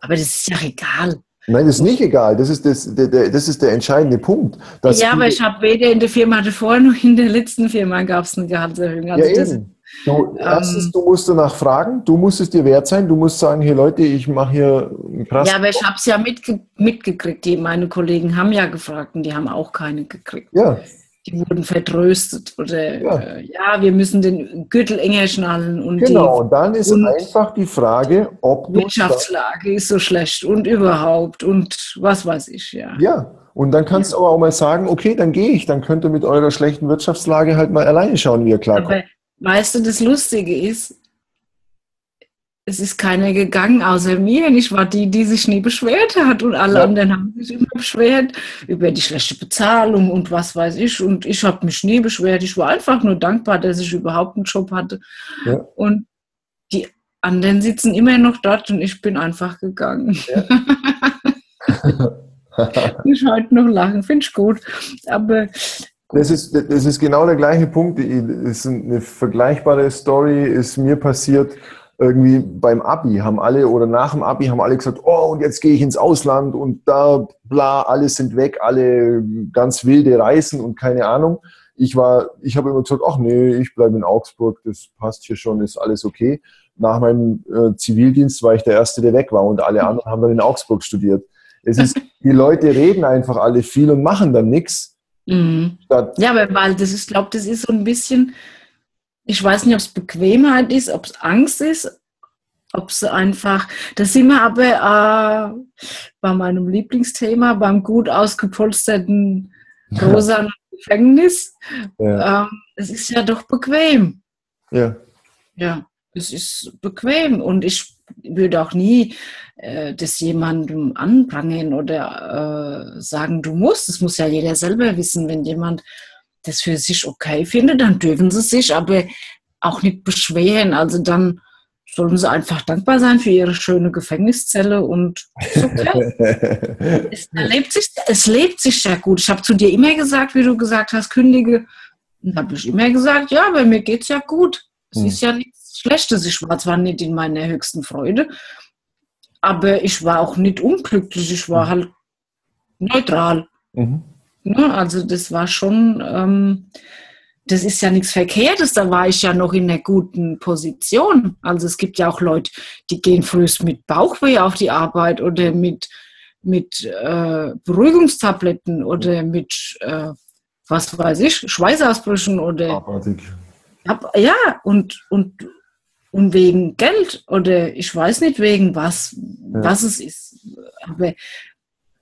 aber das ist ja egal. Nein, das ist nicht egal. Das ist, das, der, das ist der entscheidende Punkt. ja, aber ich habe weder in der Firma davor noch in der letzten Firma gab es eine Gehaltserhöhung. Also ja, eben. Du, erstens, ähm, du musst danach fragen, du musst es dir wert sein, du musst sagen, hey Leute, ich mache hier krass. Ja, aber ich habe es ja mitge mitgekriegt. Die, meine Kollegen haben ja gefragt und die haben auch keine gekriegt. Ja. Die wurden vertröstet oder ja, äh, ja wir müssen den Gürtel enger schnallen. Und genau, und dann ist und einfach die Frage, ob die Wirtschaftslage ist so schlecht und überhaupt und was weiß ich, ja. Ja, und dann kannst du aber auch mal sagen, okay, dann gehe ich, dann könnt ihr mit eurer schlechten Wirtschaftslage halt mal alleine schauen, wie ihr klarkommt. Aber Weißt du, das Lustige ist, es ist keiner gegangen außer mir. Und ich war die, die sich nie beschwert hat. Und alle ja. anderen haben sich immer beschwert über die schlechte Bezahlung und was weiß ich. Und ich habe mich nie beschwert. Ich war einfach nur dankbar, dass ich überhaupt einen Job hatte. Ja. Und die anderen sitzen immer noch dort und ich bin einfach gegangen. Ja. [LAUGHS] ich heute noch lachen, finde ich gut. Aber das ist, das ist genau der gleiche Punkt. ist eine vergleichbare Story, ist mir passiert irgendwie beim Abi haben alle oder nach dem Abi haben alle gesagt, oh, und jetzt gehe ich ins Ausland und da, bla, alle sind weg, alle ganz wilde Reisen und keine Ahnung. Ich war, ich habe immer gesagt, ach nee, ich bleibe in Augsburg, das passt hier schon, ist alles okay. Nach meinem äh, Zivildienst war ich der Erste, der weg war und alle anderen haben dann in Augsburg studiert. Es ist, die Leute reden einfach alle viel und machen dann nichts. Mhm. Ja, weil das ist, glaube das ist so ein bisschen, ich weiß nicht, ob es Bequemheit ist, ob es Angst ist, ob es einfach, da sind wir aber äh, bei meinem Lieblingsthema, beim gut ausgepolsterten rosa Gefängnis. Ja. Ähm, es ist ja doch bequem. Ja. Ja, es ist bequem und ich würde auch nie äh, das jemandem anprangern oder äh, sagen, du musst. Das muss ja jeder selber wissen. Wenn jemand das für sich okay findet, dann dürfen sie sich aber auch nicht beschweren. Also dann sollen sie einfach dankbar sein für ihre schöne Gefängniszelle und okay. [LAUGHS] es, lebt sich, es lebt sich sehr gut. Ich habe zu dir immer gesagt, wie du gesagt hast, kündige. Und habe ich immer gesagt, ja, bei mir geht es ja gut. Es hm. ist ja nichts Schlechtes. Ich war zwar nicht in meiner höchsten Freude, aber ich war auch nicht unglücklich. Ich war hm. halt neutral. Mhm. Ne? Also das war schon, ähm, das ist ja nichts Verkehrtes, da war ich ja noch in einer guten Position. Also es gibt ja auch Leute, die gehen frühest mit Bauchweh auf die Arbeit oder mit, mit äh, Beruhigungstabletten oder mit, äh, was weiß ich, Schweißausbrüchen oder... Abartig. Ja, und, und, und wegen Geld oder ich weiß nicht wegen was, ja. was es ist. Aber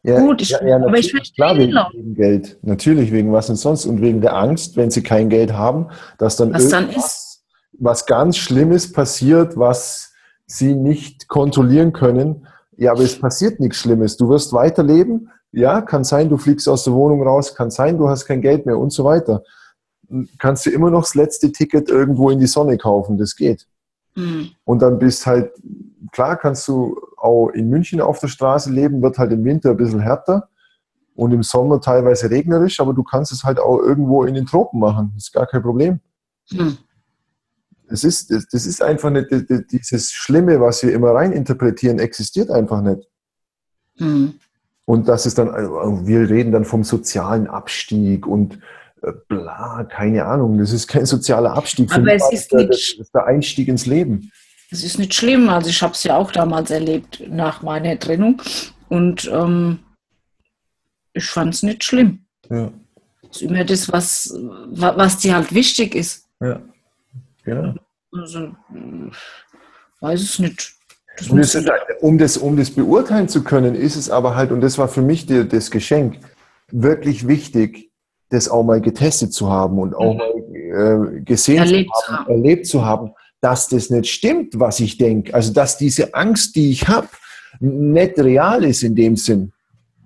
ja, Gut, ich, ja, ja, aber ich verstehe klar, wegen, wegen, Geld. Natürlich, wegen was denn sonst und wegen der Angst, wenn sie kein Geld haben, dass dann was irgendwas, dann ist. was ganz Schlimmes passiert, was sie nicht kontrollieren können. Ja, aber es passiert nichts Schlimmes. Du wirst weiterleben. Ja, kann sein, du fliegst aus der Wohnung raus, kann sein, du hast kein Geld mehr und so weiter. Kannst du immer noch das letzte Ticket irgendwo in die Sonne kaufen, das geht. Mhm. Und dann bist halt, klar kannst du auch in München auf der Straße leben, wird halt im Winter ein bisschen härter und im Sommer teilweise regnerisch, aber du kannst es halt auch irgendwo in den Tropen machen. Das ist gar kein Problem. Mhm. Es ist, das, das ist einfach nicht, dieses Schlimme, was wir immer reininterpretieren, existiert einfach nicht. Mhm. Und das ist dann, wir reden dann vom sozialen Abstieg und bla, keine Ahnung. Das ist kein sozialer Abstieg. Aber es ist, der, das ist der Einstieg ins Leben. Es ist nicht schlimm. Also ich habe es ja auch damals erlebt nach meiner Trennung und ähm, ich fand es nicht schlimm. Ja. Das ist immer das, was, was dir halt wichtig ist. Ja, genau. Also, weiß es nicht. Das ist, um, das, um das beurteilen zu können, ist es aber halt, und das war für mich die, das Geschenk, wirklich wichtig, das auch mal getestet zu haben und auch mhm. mal äh, gesehen erlebt zu haben, erlebt zu haben, dass das nicht stimmt, was ich denke. Also dass diese Angst, die ich habe, nicht real ist in dem Sinn,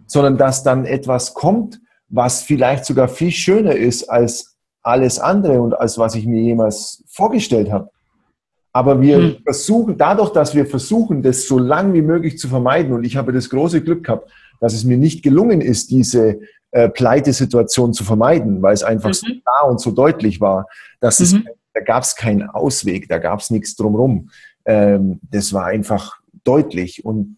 sondern dass dann etwas kommt, was vielleicht sogar viel schöner ist als alles andere und als was ich mir jemals vorgestellt habe. Aber wir hm. versuchen, dadurch, dass wir versuchen, das so lang wie möglich zu vermeiden, und ich habe das große Glück gehabt, dass es mir nicht gelungen ist, diese äh, Pleitesituation zu vermeiden, weil es einfach mhm. so klar und so deutlich war, dass mhm. es, da gab es keinen Ausweg, da gab es nichts drumherum. Ähm, das war einfach deutlich und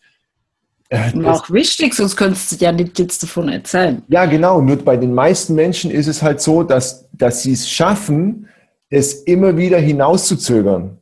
äh, auch wichtig, sonst könntest du ja nicht jetzt davon erzählen. Ja, genau. Nur bei den meisten Menschen ist es halt so, dass, dass sie es schaffen, es immer wieder hinauszuzögern.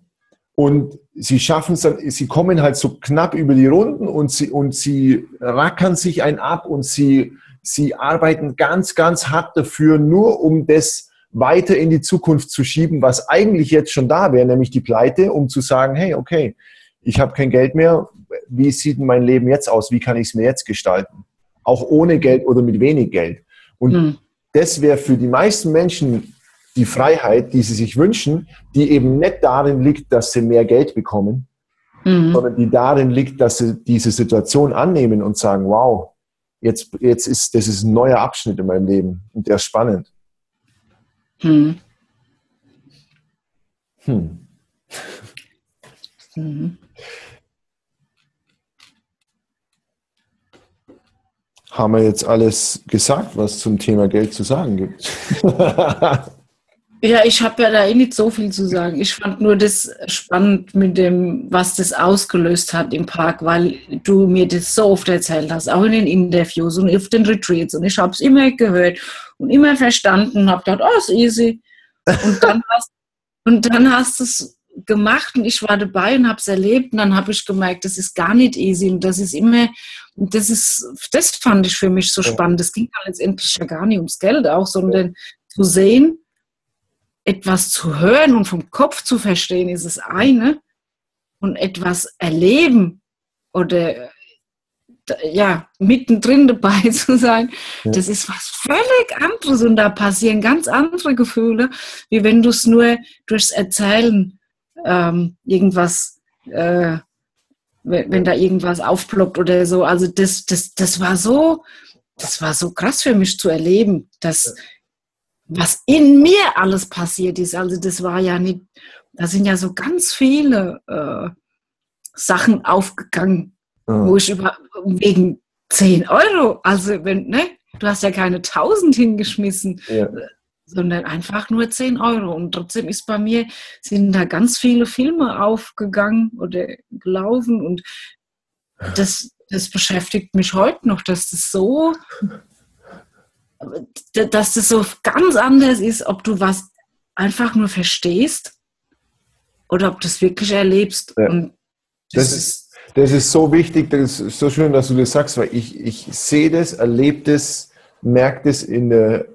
Und sie schaffen es dann, sie kommen halt so knapp über die Runden und sie, und sie rackern sich ein ab und sie Sie arbeiten ganz, ganz hart dafür, nur um das weiter in die Zukunft zu schieben, was eigentlich jetzt schon da wäre, nämlich die Pleite, um zu sagen, hey, okay, ich habe kein Geld mehr, wie sieht mein Leben jetzt aus, wie kann ich es mir jetzt gestalten? Auch ohne Geld oder mit wenig Geld. Und mhm. das wäre für die meisten Menschen die Freiheit, die sie sich wünschen, die eben nicht darin liegt, dass sie mehr Geld bekommen, mhm. sondern die darin liegt, dass sie diese Situation annehmen und sagen, wow, jetzt, jetzt ist, das ist ein neuer Abschnitt in meinem Leben und der ist spannend. Hm. Hm. Mhm. Haben wir jetzt alles gesagt, was zum Thema Geld zu sagen gibt? [LAUGHS] Ja, ich habe ja da eh nicht so viel zu sagen. Ich fand nur das spannend mit dem, was das ausgelöst hat im Park, weil du mir das so oft erzählt hast, auch in den Interviews und auf den Retreats. Und ich habe es immer gehört und immer verstanden und habe gedacht, oh, ist easy. Und dann [LAUGHS] hast, und dann hast du es gemacht und ich war dabei und habe es erlebt und dann habe ich gemerkt, das ist gar nicht easy und das ist immer, das ist, das fand ich für mich so spannend. Es ging dann letztendlich ja gar nicht ums Geld auch, sondern zu sehen, etwas zu hören und vom Kopf zu verstehen, ist das eine. Und etwas erleben oder ja, mittendrin dabei [LAUGHS] zu sein, ja. das ist was völlig anderes und da passieren ganz andere Gefühle, wie wenn du es nur durchs Erzählen ähm, irgendwas, äh, wenn, wenn, da irgendwas aufploppt oder so. Also das, das, das war so, das war so krass für mich zu erleben, dass was in mir alles passiert ist. Also das war ja nicht da sind ja so ganz viele äh, Sachen aufgegangen, ja. wo ich über wegen 10 Euro, also wenn, ne, du hast ja keine 1000 hingeschmissen, ja. sondern einfach nur 10 Euro. Und trotzdem ist bei mir, sind da ganz viele Filme aufgegangen oder gelaufen und das, das beschäftigt mich heute noch, dass das so, dass das so ganz anders ist, ob du was einfach nur verstehst oder ob du es wirklich erlebst. Ja. Und das, das ist das ist so wichtig, das ist so schön, dass du das sagst, weil ich, ich sehe das, erlebe das, merke das in der,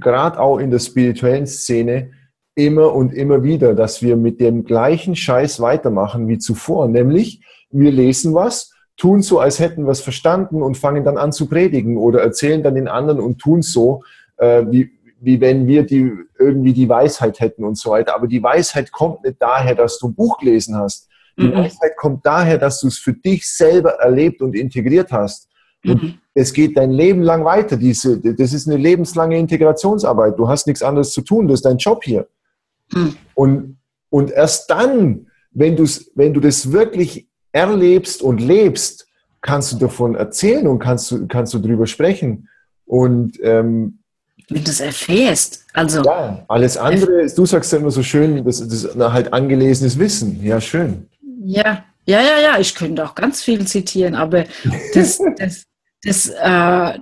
gerade auch in der spirituellen Szene immer und immer wieder, dass wir mit dem gleichen Scheiß weitermachen wie zuvor. Nämlich, wir lesen was, tun so, als hätten wir es verstanden und fangen dann an zu predigen oder erzählen dann den anderen und tun so, äh, wie, wie wenn wir die, irgendwie die Weisheit hätten und so weiter. Aber die Weisheit kommt nicht daher, dass du ein Buch gelesen hast, die mhm. Weisheit kommt daher, dass du es für dich selber erlebt und integriert hast. Und mhm. es geht dein Leben lang weiter. Diese, das ist eine lebenslange Integrationsarbeit. Du hast nichts anderes zu tun. Das ist dein Job hier. Mhm. Und, und erst dann, wenn, wenn du das wirklich erlebst und lebst, kannst du davon erzählen und kannst du, kannst du darüber sprechen. Und ähm, wenn du es erfährst. Also, ja, alles andere, du sagst ja immer so schön, das, das ist halt angelesenes Wissen. Ja, schön. Ja, ja, ja, ja, ich könnte auch ganz viel zitieren, aber das, [LAUGHS] das, das, äh,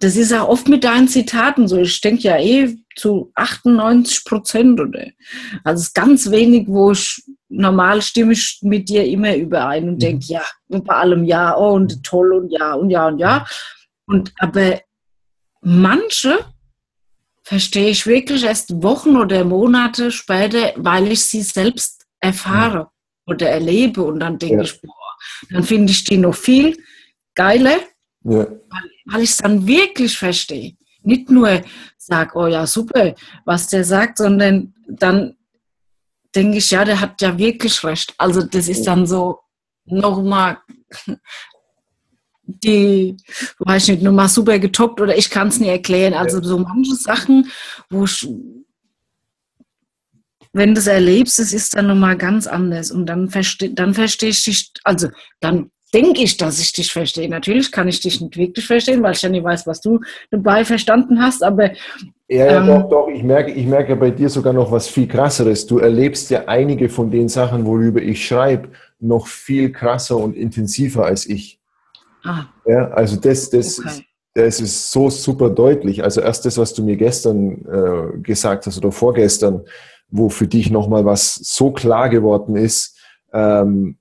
das ist auch oft mit deinen Zitaten so. Ich denke ja eh zu 98 Prozent oder also es ist ganz wenig, wo ich normal stimme ich mit dir immer überein und mhm. denke, ja, und bei allem ja, oh, und toll und ja und ja und ja. Und aber manche verstehe ich wirklich erst Wochen oder Monate später, weil ich sie selbst erfahre oder erlebe und dann denke ja. ich, boah, dann finde ich die noch viel geiler, ja. weil, weil ich es dann wirklich verstehe. Nicht nur sage, oh ja, super, was der sagt, sondern dann denke ich, ja, der hat ja wirklich recht. Also das ist dann so nochmal die, weiß nicht, nochmal super getoppt oder ich kann es nicht erklären. Also so manche Sachen, wo ich wenn du es erlebst, es ist dann nochmal ganz anders. Und dann verstehe dann versteh ich dich, also dann denke ich, dass ich dich verstehe. Natürlich kann ich dich nicht wirklich verstehen, weil ich ja nicht weiß, was du dabei verstanden hast, aber. Ja, ja, ähm, doch, doch. Ich merke, ich merke bei dir sogar noch was viel krasseres. Du erlebst ja einige von den Sachen, worüber ich schreibe, noch viel krasser und intensiver als ich. Ah. Ja, also das, das, okay. das ist so super deutlich. Also erst das, was du mir gestern äh, gesagt hast oder vorgestern, wo für dich nochmal was so klar geworden ist, ähm,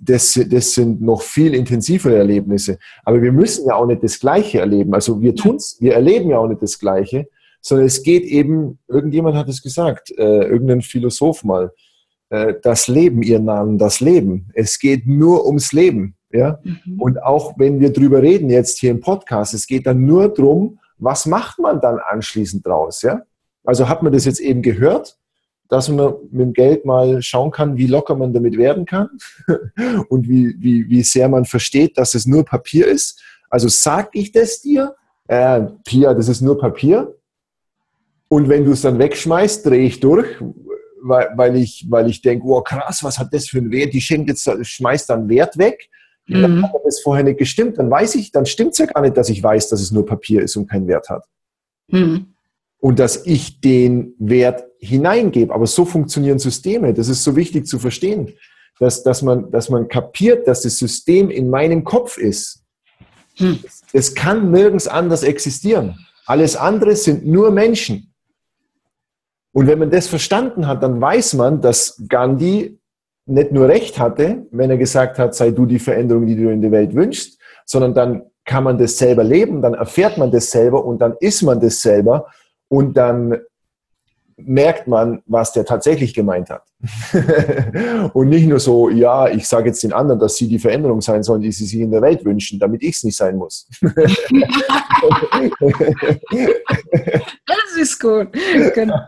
das, das sind noch viel intensivere Erlebnisse. Aber wir müssen ja auch nicht das Gleiche erleben. Also wir tun's, wir erleben ja auch nicht das Gleiche, sondern es geht eben, irgendjemand hat es gesagt, äh, irgendein Philosoph mal, äh, das Leben, ihr Namen, das Leben. Es geht nur ums Leben. Ja? Mhm. Und auch wenn wir drüber reden jetzt hier im Podcast, es geht dann nur drum, was macht man dann anschließend draus? Ja? Also hat man das jetzt eben gehört, dass man mit dem Geld mal schauen kann, wie locker man damit werden kann [LAUGHS] und wie, wie, wie sehr man versteht, dass es nur Papier ist. Also sag ich das dir, äh, Pia, das ist nur Papier. Und wenn du es dann wegschmeißt, drehe ich durch, weil, weil ich, weil ich denke, oh krass, was hat das für einen Wert? Die schenkt jetzt, schmeißt dann Wert weg. Mhm. Dann hat das vorher nicht gestimmt. Dann weiß ich, dann stimmt es ja gar nicht, dass ich weiß, dass es nur Papier ist und keinen Wert hat. Mhm und dass ich den Wert hineingebe. Aber so funktionieren Systeme. Das ist so wichtig zu verstehen, dass, dass, man, dass man kapiert, dass das System in meinem Kopf ist. Hm. Es kann nirgends anders existieren. Alles andere sind nur Menschen. Und wenn man das verstanden hat, dann weiß man, dass Gandhi nicht nur recht hatte, wenn er gesagt hat, sei du die Veränderung, die du in der Welt wünschst, sondern dann kann man das selber leben, dann erfährt man das selber und dann ist man das selber und dann merkt man, was der tatsächlich gemeint hat. [LAUGHS] und nicht nur so, ja, ich sage jetzt den anderen, dass sie die Veränderung sein sollen, die sie sich in der Welt wünschen, damit ich es nicht sein muss. [LAUGHS] das ist gut. Genau.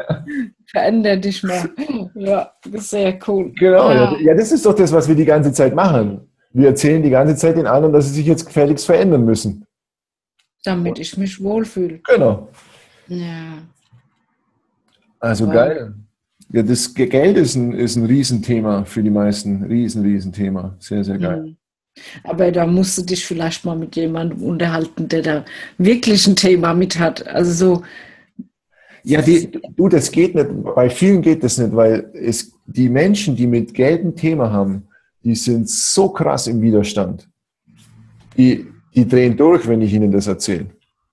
Veränder dich mal. Ja, das ist sehr cool. Genau, ah. ja, das ist doch das, was wir die ganze Zeit machen. Wir erzählen die ganze Zeit den anderen, dass sie sich jetzt gefälligst verändern müssen. Damit ich mich wohlfühle. Genau. Ja. Also wow. geil. Ja, das Geld ist ein, ist ein Riesenthema für die meisten. Riesen, Riesenthema. Sehr, sehr geil. Mhm. Aber da musst du dich vielleicht mal mit jemandem unterhalten, der da wirklich ein Thema mit hat. Also so. Ja, die, du, das geht nicht. Bei vielen geht das nicht, weil es, die Menschen, die mit Geld ein Thema haben, die sind so krass im Widerstand. Die, die drehen durch, wenn ich ihnen das erzähle.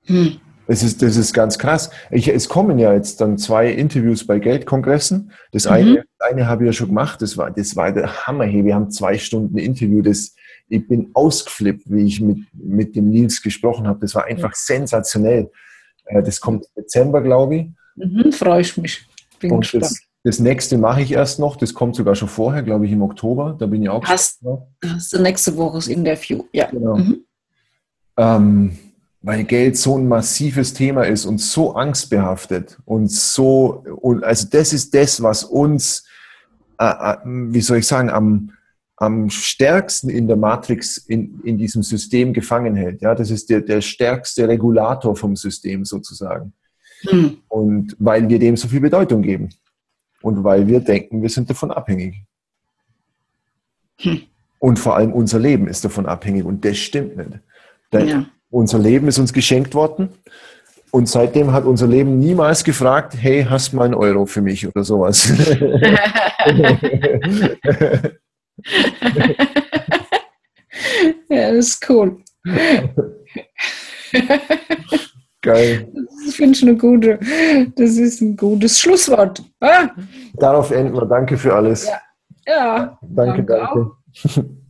Hm. Das ist, das ist ganz krass. Ich, es kommen ja jetzt dann zwei Interviews bei Geldkongressen. Das eine, mhm. eine habe ich ja schon gemacht. Das war, das war der Hammer. Hey, wir haben zwei Stunden Interview. Das, ich bin ausgeflippt, wie ich mit, mit dem Nils gesprochen habe. Das war einfach mhm. sensationell. Äh, das kommt im Dezember, glaube ich. Mhm, freue ich mich. Bin Und gespannt. Das, das nächste mache ich erst noch. Das kommt sogar schon vorher, glaube ich, im Oktober. Da bin ich auch hast, hast du nächste Woche das Interview, ja. Genau. Mhm. Ähm, weil Geld so ein massives Thema ist und so angstbehaftet und so, und also das ist das, was uns, äh, äh, wie soll ich sagen, am, am stärksten in der Matrix, in, in diesem System gefangen hält. Ja, das ist der, der stärkste Regulator vom System sozusagen. Hm. Und weil wir dem so viel Bedeutung geben. Und weil wir denken, wir sind davon abhängig. Hm. Und vor allem unser Leben ist davon abhängig und das stimmt nicht. Denn ja. Unser Leben ist uns geschenkt worden. Und seitdem hat unser Leben niemals gefragt, hey, hast du mal einen Euro für mich oder sowas. [LAUGHS] ja, das ist cool. Geil. Das finde ich eine gute, das ist ein gutes Schlusswort. Ah? Darauf enden wir. Danke für alles. Ja. ja danke, danke. danke. [LAUGHS]